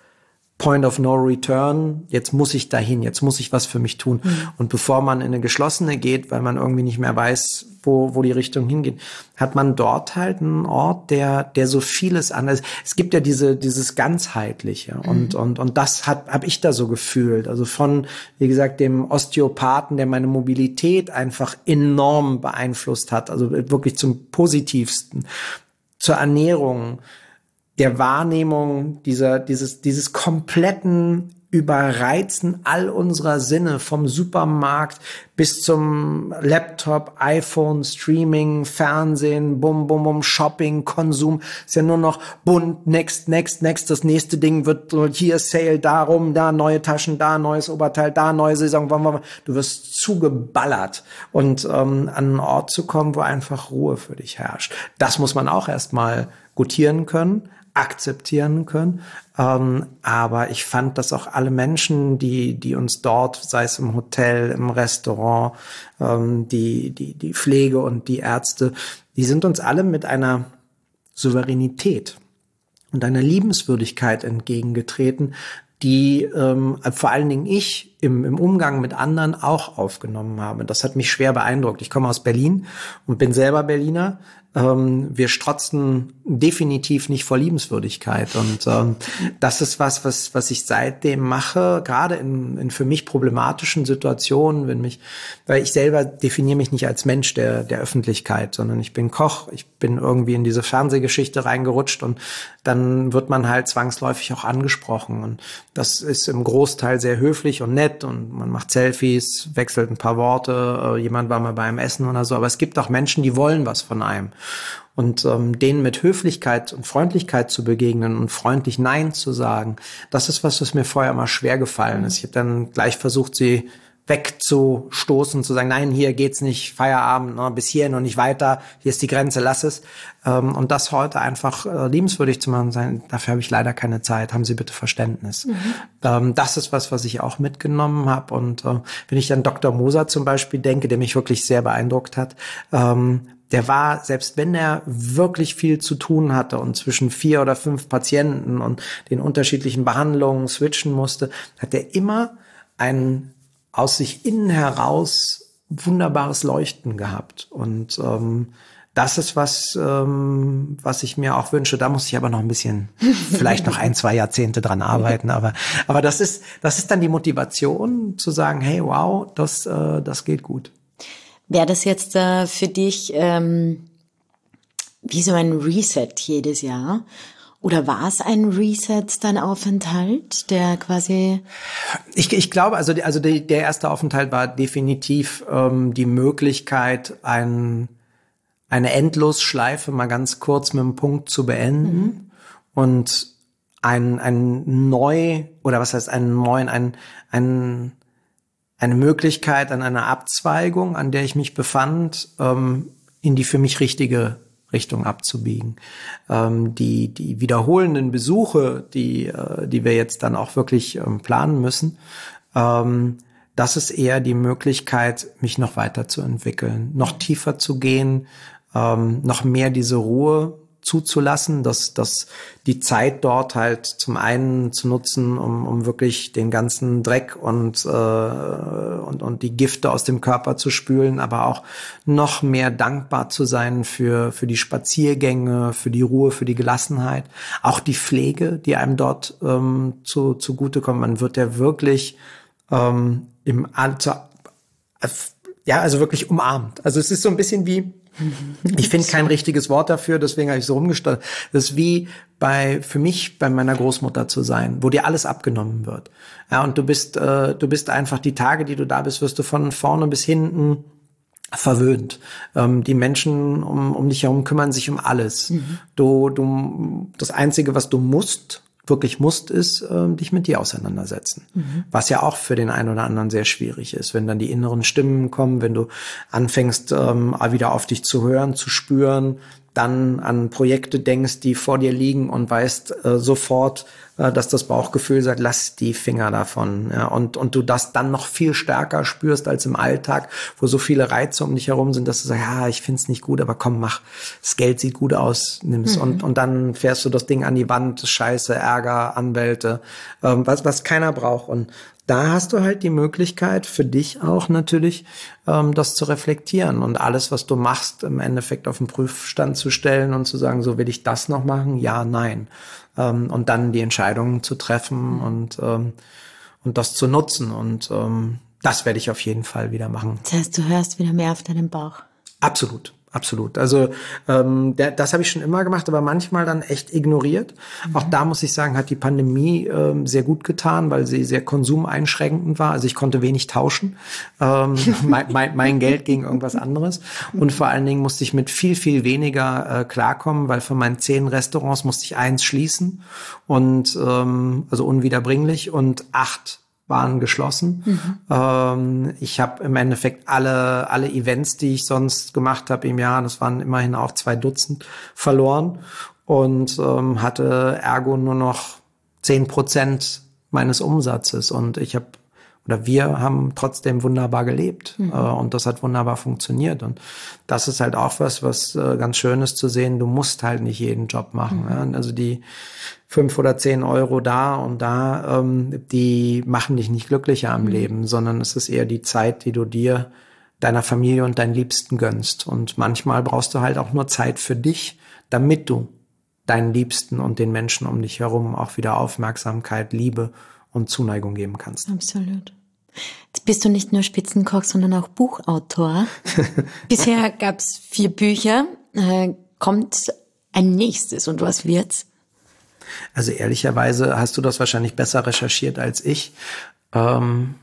Point of No Return, jetzt muss ich dahin, jetzt muss ich was für mich tun. Mhm. Und bevor man in eine geschlossene geht, weil man irgendwie nicht mehr weiß, wo, wo die Richtung hingeht, hat man dort halt einen Ort, der, der so vieles anders. Es gibt ja diese, dieses ganzheitliche mhm. und, und, und das hat, habe ich da so gefühlt. Also von, wie gesagt, dem Osteopathen, der meine Mobilität einfach enorm beeinflusst hat, also wirklich zum positivsten, zur Ernährung, der Wahrnehmung dieser, dieses, dieses kompletten Überreizen all unserer Sinne vom Supermarkt bis zum Laptop, iPhone, Streaming, Fernsehen, bum, bum, bum, Shopping, Konsum. Ist ja nur noch bunt, next, next, next. Das nächste Ding wird hier Sale, darum, da neue Taschen, da neues Oberteil, da neue Saison. Du wirst zugeballert und ähm, an einen Ort zu kommen, wo einfach Ruhe für dich herrscht. Das muss man auch erstmal gutieren können akzeptieren können. Ähm, aber ich fand, dass auch alle Menschen, die, die uns dort, sei es im Hotel, im Restaurant, ähm, die, die, die Pflege und die Ärzte, die sind uns alle mit einer Souveränität und einer Liebenswürdigkeit entgegengetreten, die ähm, vor allen Dingen ich im, im Umgang mit anderen auch aufgenommen habe. Das hat mich schwer beeindruckt. Ich komme aus Berlin und bin selber Berliner, ähm, wir strotzen definitiv nicht vor Liebenswürdigkeit. Und ähm, das ist was, was, was ich seitdem mache, gerade in, in für mich problematischen Situationen, wenn mich, weil ich selber definiere mich nicht als Mensch der, der Öffentlichkeit, sondern ich bin Koch, ich bin irgendwie in diese Fernsehgeschichte reingerutscht und dann wird man halt zwangsläufig auch angesprochen. Und das ist im Großteil sehr höflich und nett und man macht Selfies, wechselt ein paar Worte, äh, jemand war mal beim Essen oder so. Aber es gibt auch Menschen, die wollen was von einem. Und ähm, denen mit Höflichkeit und Freundlichkeit zu begegnen und freundlich Nein zu sagen, das ist was, was mir vorher immer schwer gefallen ist. Ich habe dann gleich versucht, sie wegzustoßen, zu sagen, nein, hier geht's nicht, Feierabend, ne, bis hier noch nicht weiter, hier ist die Grenze, lass es. Ähm, und das heute einfach äh, liebenswürdig zu machen, sein, dafür habe ich leider keine Zeit, haben Sie bitte Verständnis. Mhm. Ähm, das ist was, was ich auch mitgenommen habe. Und äh, wenn ich an Dr. Moser zum Beispiel denke, der mich wirklich sehr beeindruckt hat, ähm, der war, selbst wenn er wirklich viel zu tun hatte und zwischen vier oder fünf Patienten und den unterschiedlichen Behandlungen switchen musste, hat er immer einen aus sich innen heraus wunderbares Leuchten gehabt. Und ähm, das ist was, ähm, was ich mir auch wünsche. Da muss ich aber noch ein bisschen, <laughs> vielleicht noch ein, zwei Jahrzehnte dran arbeiten. Aber, aber das ist, das ist dann die Motivation zu sagen, hey, wow, das, äh, das geht gut. Wäre das jetzt äh, für dich ähm, wie so ein Reset jedes Jahr? Oder war es ein Reset, dein Aufenthalt, der quasi? Ich, ich glaube, also, also die, der erste Aufenthalt war definitiv ähm, die Möglichkeit, ein, eine Endlosschleife mal ganz kurz mit einem Punkt zu beenden mhm. und ein, ein neu, oder was heißt einen neuen, ein, ein, eine Möglichkeit an einer Abzweigung, an der ich mich befand, ähm, in die für mich richtige Richtung abzubiegen. Ähm, die, die wiederholenden Besuche, die, äh, die wir jetzt dann auch wirklich ähm, planen müssen, ähm, das ist eher die Möglichkeit, mich noch weiterzuentwickeln, noch tiefer zu gehen, ähm, noch mehr diese Ruhe zuzulassen, dass, dass die Zeit dort halt zum einen zu nutzen, um, um wirklich den ganzen Dreck und, äh, und, und die Gifte aus dem Körper zu spülen, aber auch noch mehr dankbar zu sein für, für die Spaziergänge, für die Ruhe, für die Gelassenheit, auch die Pflege, die einem dort ähm, zu, zugutekommt. Man wird ja wirklich ähm, im Alter, ja, also wirklich umarmt. Also es ist so ein bisschen wie, ich finde kein richtiges Wort dafür, deswegen habe ich so rumgestellt. Das ist wie bei für mich bei meiner Großmutter zu sein, wo dir alles abgenommen wird. Ja, und du bist äh, du bist einfach die Tage, die du da bist, wirst du von vorne bis hinten verwöhnt. Ähm, die Menschen um, um dich herum kümmern sich um alles. Mhm. Du, du, das Einzige, was du musst, wirklich musst, ist äh, dich mit dir auseinandersetzen. Mhm. Was ja auch für den einen oder anderen sehr schwierig ist, wenn dann die inneren Stimmen kommen, wenn du anfängst, ähm, wieder auf dich zu hören, zu spüren, dann an Projekte denkst, die vor dir liegen und weißt äh, sofort, äh, dass das Bauchgefühl sagt, lass die Finger davon. Ja, und, und du das dann noch viel stärker spürst als im Alltag, wo so viele Reize um dich herum sind, dass du sagst, ja, ich find's nicht gut, aber komm, mach. Das Geld sieht gut aus, nimm's. Mhm. Und, und dann fährst du das Ding an die Wand, Scheiße, Ärger, Anwälte, ähm, was, was keiner braucht. Und da hast du halt die Möglichkeit für dich auch natürlich, ähm, das zu reflektieren und alles, was du machst, im Endeffekt auf den Prüfstand zu stellen und zu sagen, so will ich das noch machen? Ja, nein. Ähm, und dann die Entscheidungen zu treffen und, ähm, und das zu nutzen. Und ähm, das werde ich auf jeden Fall wieder machen. Das heißt, du hörst wieder mehr auf deinen Bauch. Absolut. Absolut. Also ähm, der, das habe ich schon immer gemacht, aber manchmal dann echt ignoriert. Mhm. Auch da muss ich sagen, hat die Pandemie ähm, sehr gut getan, weil sie sehr konsumeinschränkend war. Also ich konnte wenig tauschen. Ähm, <laughs> mein, mein, mein Geld gegen irgendwas anderes. Und vor allen Dingen musste ich mit viel, viel weniger äh, klarkommen, weil von meinen zehn Restaurants musste ich eins schließen und ähm, also unwiederbringlich und acht waren geschlossen. Mhm. Ähm, ich habe im Endeffekt alle, alle Events, die ich sonst gemacht habe im Jahr, das waren immerhin auch zwei Dutzend, verloren und ähm, hatte ergo nur noch zehn Prozent meines Umsatzes. Und ich habe oder wir haben trotzdem wunderbar gelebt mhm. äh, und das hat wunderbar funktioniert und das ist halt auch was, was äh, ganz schön ist zu sehen. Du musst halt nicht jeden Job machen. Mhm. Ja? Also die fünf oder zehn Euro da und da, ähm, die machen dich nicht glücklicher am mhm. Leben, sondern es ist eher die Zeit, die du dir deiner Familie und deinen Liebsten gönnst. Und manchmal brauchst du halt auch nur Zeit für dich, damit du deinen Liebsten und den Menschen um dich herum auch wieder Aufmerksamkeit, Liebe und Zuneigung geben kannst. Absolut. Jetzt bist du nicht nur Spitzenkoch, sondern auch Buchautor. <laughs> Bisher gab es vier Bücher. Äh, kommt ein nächstes und was wird's? Also ehrlicherweise hast du das wahrscheinlich besser recherchiert als ich. Ähm,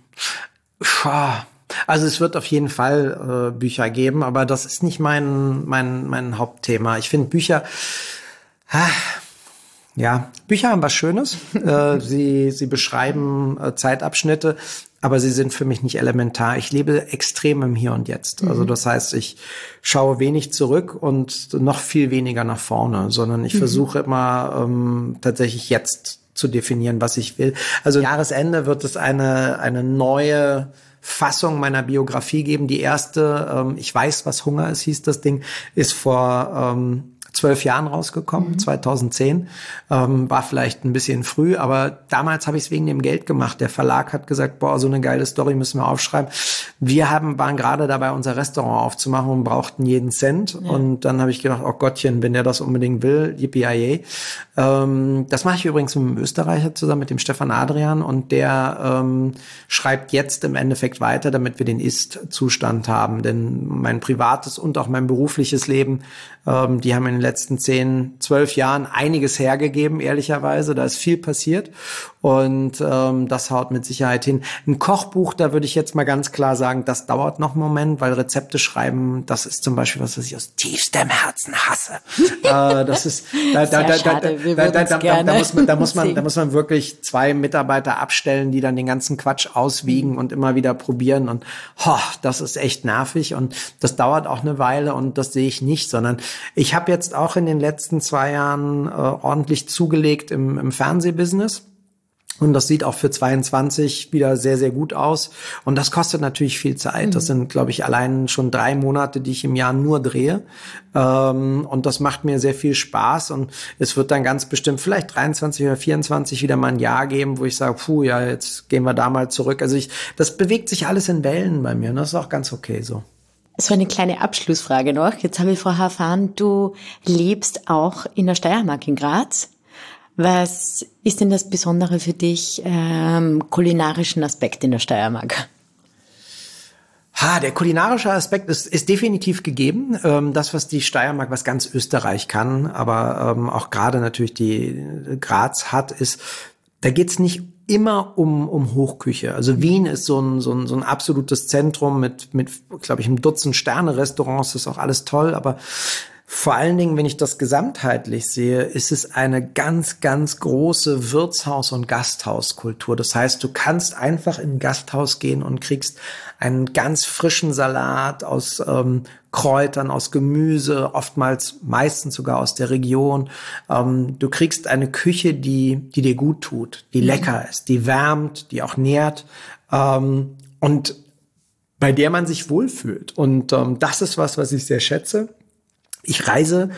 also es wird auf jeden Fall äh, Bücher geben, aber das ist nicht mein mein mein Hauptthema. Ich finde Bücher ah, ja, Bücher haben was Schönes. <laughs> äh, sie, sie beschreiben äh, Zeitabschnitte, aber sie sind für mich nicht elementar. Ich lebe extrem im Hier und Jetzt. Mhm. Also das heißt, ich schaue wenig zurück und noch viel weniger nach vorne, sondern ich mhm. versuche immer ähm, tatsächlich jetzt zu definieren, was ich will. Also Jahresende wird es eine, eine neue Fassung meiner Biografie geben. Die erste, ähm, ich weiß, was Hunger ist, hieß das Ding, ist vor ähm, zwölf Jahren rausgekommen, mhm. 2010. Ähm, war vielleicht ein bisschen früh, aber damals habe ich es wegen dem Geld gemacht. Der Verlag hat gesagt, boah, so eine geile Story müssen wir aufschreiben. Wir haben, waren gerade dabei, unser Restaurant aufzumachen und brauchten jeden Cent. Ja. Und dann habe ich gedacht, oh Gottchen, wenn der das unbedingt will, yippie ähm, Das mache ich übrigens mit einem Österreicher zusammen, mit dem Stefan Adrian. Und der ähm, schreibt jetzt im Endeffekt weiter, damit wir den Ist-Zustand haben. Denn mein privates und auch mein berufliches Leben, ähm, die haben in den letzten zehn, zwölf Jahren einiges hergegeben, ehrlicherweise. Da ist viel passiert und ähm, das haut mit Sicherheit hin. Ein Kochbuch, da würde ich jetzt mal ganz klar sagen, das dauert noch einen Moment, weil Rezepte schreiben, das ist zum Beispiel was, was ich aus tiefstem Herzen hasse. <laughs> äh, das ist da, da, da, da, da, da, da, da muss man, da muss man, da muss man wirklich zwei Mitarbeiter abstellen, die dann den ganzen Quatsch auswiegen und immer wieder probieren und ho, das ist echt nervig und das dauert auch eine Weile und das sehe ich nicht, sondern ich habe jetzt auch in den letzten zwei Jahren äh, ordentlich zugelegt im, im Fernsehbusiness. Und das sieht auch für 22 wieder sehr, sehr gut aus. Und das kostet natürlich viel Zeit. Das mhm. sind, glaube ich, allein schon drei Monate, die ich im Jahr nur drehe. Ähm, und das macht mir sehr viel Spaß. Und es wird dann ganz bestimmt vielleicht 23 oder 24 wieder mal ein Jahr geben, wo ich sage, puh, ja, jetzt gehen wir da mal zurück. Also ich, das bewegt sich alles in Wellen bei mir. Und das ist auch ganz okay so. So eine kleine Abschlussfrage noch. Jetzt habe ich vorher erfahren, du lebst auch in der Steiermark in Graz. Was ist denn das Besondere für dich, ähm, kulinarischen Aspekt in der Steiermark? Ha, der kulinarische Aspekt ist, ist definitiv gegeben. Ähm, das, was die Steiermark, was ganz Österreich kann, aber ähm, auch gerade natürlich die Graz hat, ist, da geht's nicht immer um, um Hochküche. Also Wien ist so ein, so ein, so ein absolutes Zentrum mit, mit glaube ich, einem Dutzend Sterne-Restaurants, ist auch alles toll, aber Vor allen Dingen, wenn ich das gesamtheitlich sehe, ist es eine ganz, ganz große Wirtshaus- und Gasthauskultur. Das heißt, du kannst einfach in ein Gasthaus gehen und kriegst einen ganz frischen Salat aus ähm, Kräutern, aus Gemüse, oftmals meistens sogar aus der Region. Ähm, du kriegst eine Küche, die, die dir gut tut, die mhm. lecker ist, die wärmt, die auch nährt. Ähm, und bei der man sich wohlfühlt. Und ähm, das ist was, was ich sehr schätze. Ich reise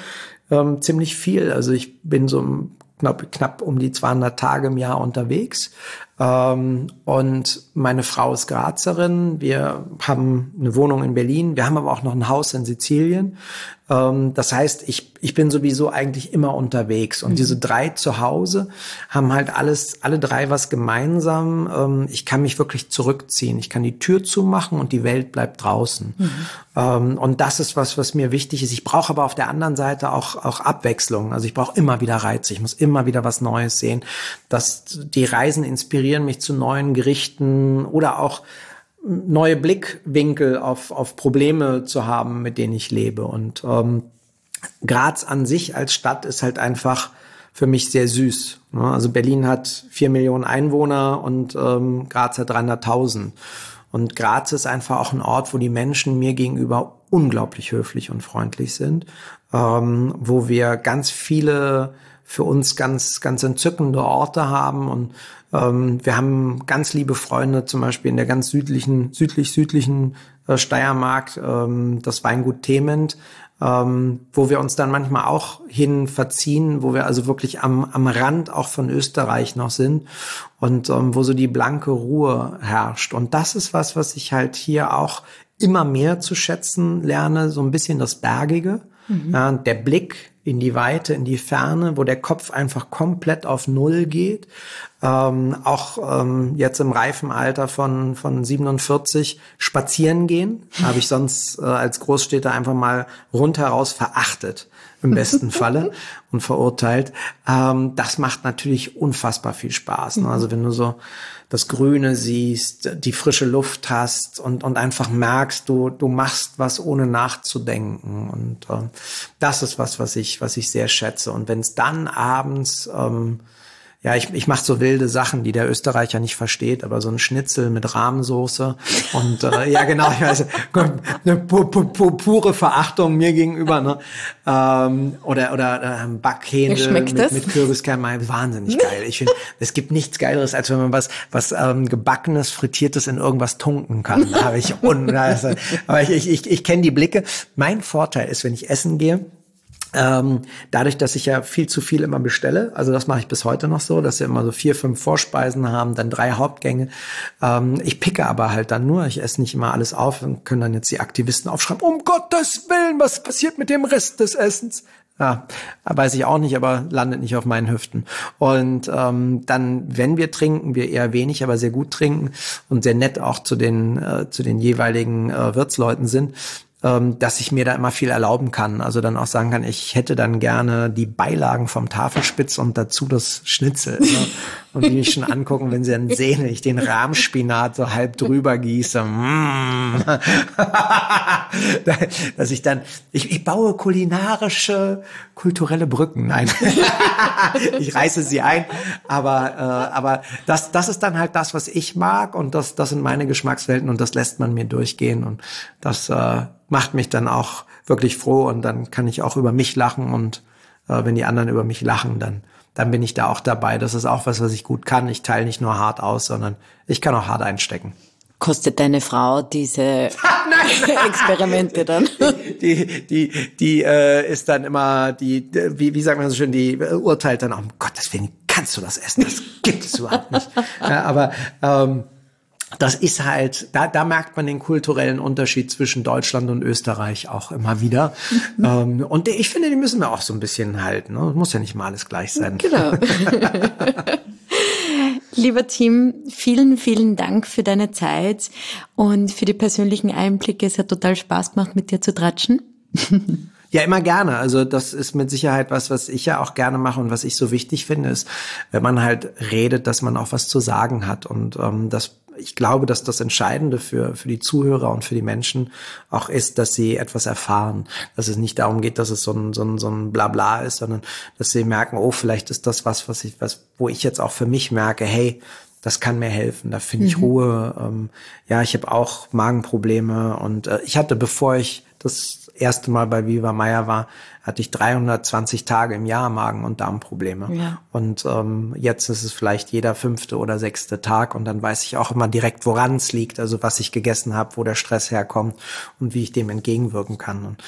ähm, ziemlich viel. Also ich bin so knapp, knapp um die 200 Tage im Jahr unterwegs. Ähm, und meine Frau ist Grazerin. Wir haben eine Wohnung in Berlin. Wir haben aber auch noch ein Haus in Sizilien. Ähm, das heißt, ich, ich bin sowieso eigentlich immer unterwegs. Und mhm. diese drei zu Hause haben halt alles, alle drei was gemeinsam. Ähm, ich kann mich wirklich zurückziehen. Ich kann die Tür zumachen und die Welt bleibt draußen. Mhm. Ähm, und das ist was, was mir wichtig ist. Ich brauche aber auf der anderen Seite auch, auch Abwechslung. Also ich brauche immer wieder Reize. Ich muss immer wieder was Neues sehen. Dass die Reisen inspirieren mich zu neuen Gerichten oder auch neue Blickwinkel auf, auf Probleme zu haben, mit denen ich lebe. Und ähm, Graz an sich als Stadt ist halt einfach für mich sehr süß. Ne? Also Berlin hat vier Millionen Einwohner und ähm, Graz hat 300.000. Und Graz ist einfach auch ein Ort, wo die Menschen mir gegenüber unglaublich höflich und freundlich sind, ähm, wo wir ganz viele für uns ganz, ganz entzückende Orte haben und ähm, wir haben ganz liebe Freunde, zum Beispiel in der ganz südlichen, südlich-südlichen äh, Steiermark, ähm, das Weingut Thement, ähm, wo wir uns dann manchmal auch hin verziehen, wo wir also wirklich am, am Rand auch von Österreich noch sind und ähm, wo so die blanke Ruhe herrscht. Und das ist was, was ich halt hier auch immer mehr zu schätzen lerne, so ein bisschen das Bergige. Mhm. Ja, der Blick in die Weite, in die Ferne, wo der Kopf einfach komplett auf Null geht. Ähm, auch ähm, jetzt im reifen Alter von, von 47 spazieren gehen, habe ich sonst äh, als Großstädter einfach mal rundheraus verachtet im besten <laughs> Falle und verurteilt. Ähm, das macht natürlich unfassbar viel Spaß. Ne? Also wenn du so das Grüne siehst, die frische Luft hast und, und einfach merkst, du, du machst was ohne nachzudenken. Und äh, das ist was, was ich, was ich sehr schätze. Und wenn es dann abends ähm, ja, ich, ich mache so wilde Sachen, die der Österreicher nicht versteht, aber so ein Schnitzel mit Rahmensoße und äh, ja genau, ich weiß, eine pu pu pu pure Verachtung mir gegenüber, ne? Ähm, oder oder ähm, Backhändel mit, mit Kürbiskern, wahnsinnig geil. Ich finde, es gibt nichts Geileres, als wenn man was was ähm, gebackenes, frittiertes in irgendwas tunken kann. Da habe ich <laughs> un aber ich ich ich, ich kenne die Blicke. Mein Vorteil ist, wenn ich essen gehe ähm, dadurch, dass ich ja viel zu viel immer bestelle, also das mache ich bis heute noch so, dass wir immer so vier, fünf Vorspeisen haben, dann drei Hauptgänge. Ähm, ich picke aber halt dann nur, ich esse nicht immer alles auf und können dann jetzt die Aktivisten aufschreiben, um Gottes Willen, was passiert mit dem Rest des Essens? Ja, weiß ich auch nicht, aber landet nicht auf meinen Hüften. Und ähm, dann, wenn wir trinken, wir eher wenig, aber sehr gut trinken und sehr nett auch zu den äh, zu den jeweiligen äh, Wirtsleuten sind, ähm, dass ich mir da immer viel erlauben kann. Also dann auch sagen kann, ich hätte dann gerne die Beilagen vom Tafelspitz und dazu das Schnitzel. Ne? <laughs> Und die mich schon angucken, wenn sie dann sehen, wenn ich den Rahmspinat so halb drüber gieße. Mm. <laughs> Dass ich dann, ich, ich baue kulinarische, kulturelle Brücken. Nein, <laughs> ich reiße sie ein. Aber, äh, aber das, das ist dann halt das, was ich mag und das, das sind meine Geschmackswelten und das lässt man mir durchgehen und das äh, macht mich dann auch wirklich froh und dann kann ich auch über mich lachen und äh, wenn die anderen über mich lachen, dann dann bin ich da auch dabei. Das ist auch was, was ich gut kann. Ich teile nicht nur hart aus, sondern ich kann auch hart einstecken. Kostet deine Frau diese <laughs> <laughs> Experimente dann? <laughs> Die, die, die äh, ist dann immer, die, wie, wie sagt man so schön, die äh, urteilt dann, um Gottes Willen, kannst du das essen? Das gibt es überhaupt nicht. Ja, aber ähm, das ist halt, da, da merkt man den kulturellen Unterschied zwischen Deutschland und Österreich auch immer wieder. Mhm. Ähm, und ich finde, die müssen wir auch so ein bisschen halten. Ne? Muss ja nicht mal alles gleich sein. Genau. <laughs> Lieber Tim, vielen, vielen Dank für deine Zeit und für die persönlichen Einblicke. Es hat total Spaß gemacht, mit dir zu tratschen. Ja, immer gerne. Also das ist mit Sicherheit was, was ich ja auch gerne mache und was ich so wichtig finde, ist, wenn man halt redet, dass man auch was zu sagen hat. Und ähm, das ich glaube, dass das Entscheidende für, für die Zuhörer und für die Menschen auch ist, dass sie etwas erfahren. Dass es nicht darum geht, dass es so ein, so ein, so ein Blabla ist, sondern dass sie merken, oh, vielleicht ist das was, was ich, was, wo ich jetzt auch für mich merke, hey, das kann mir helfen, da finde ich mhm. Ruhe. Ähm, ja, ich habe auch Magenprobleme und äh, ich hatte, bevor ich das erste Mal bei Viva Meier war, hatte ich 320 Tage im Jahr Magen- und Darmprobleme. Ja. Und ähm, jetzt ist es vielleicht jeder fünfte oder sechste Tag und dann weiß ich auch immer direkt, woran es liegt, also was ich gegessen habe, wo der Stress herkommt und wie ich dem entgegenwirken kann. Und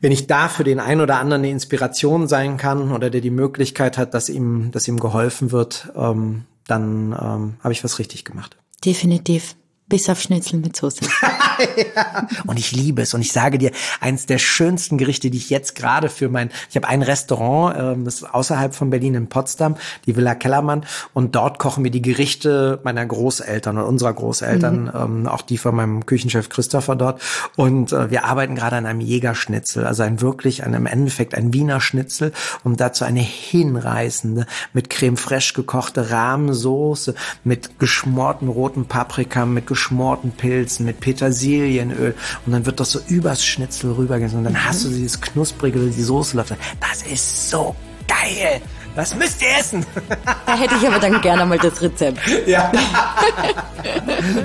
wenn ich da für den einen oder anderen eine Inspiration sein kann oder der die Möglichkeit hat, dass ihm, dass ihm geholfen wird, ähm, dann ähm, habe ich was richtig gemacht. Definitiv. Bis auf Schnitzel mit Soße. <laughs> ja. <laughs> Und ich liebe es. Und ich sage dir, eins der schönsten Gerichte, die ich jetzt gerade für mein, ich habe ein Restaurant, ähm, das ist außerhalb von Berlin in Potsdam, die Villa Kellermann. Und dort kochen wir die Gerichte meiner Großeltern und unserer Großeltern, mhm. ähm, auch die von meinem Küchenchef Christopher dort. Und äh, wir arbeiten gerade an einem Jägerschnitzel, also ein wirklich, ein, im Endeffekt ein Wiener Schnitzel und dazu eine hinreißende, mit Creme fraiche gekochte Rahmsoße, mit geschmorten roten Paprika, mit geschmorten Pilzen, mit Petersilienöl und dann wird das so übers Schnitzel rübergegangen und dann hast du dieses knusprige, die Soße läuft. Das ist so geil. Das müsst ihr essen. Da hätte ich aber dann gerne mal das Rezept. <laughs> Ja.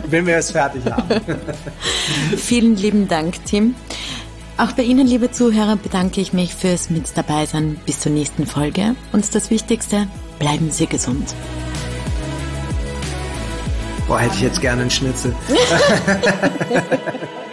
Wenn wir es fertig haben. <laughs> Vielen lieben Dank, Tim. Auch bei Ihnen, liebe Zuhörer, bedanke ich mich fürs Mit dabei sein. Bis zur nächsten Folge. Und das Wichtigste, bleiben Sie gesund. Boah, hätte ich jetzt gerne einen Schnitzel. <laughs> <laughs>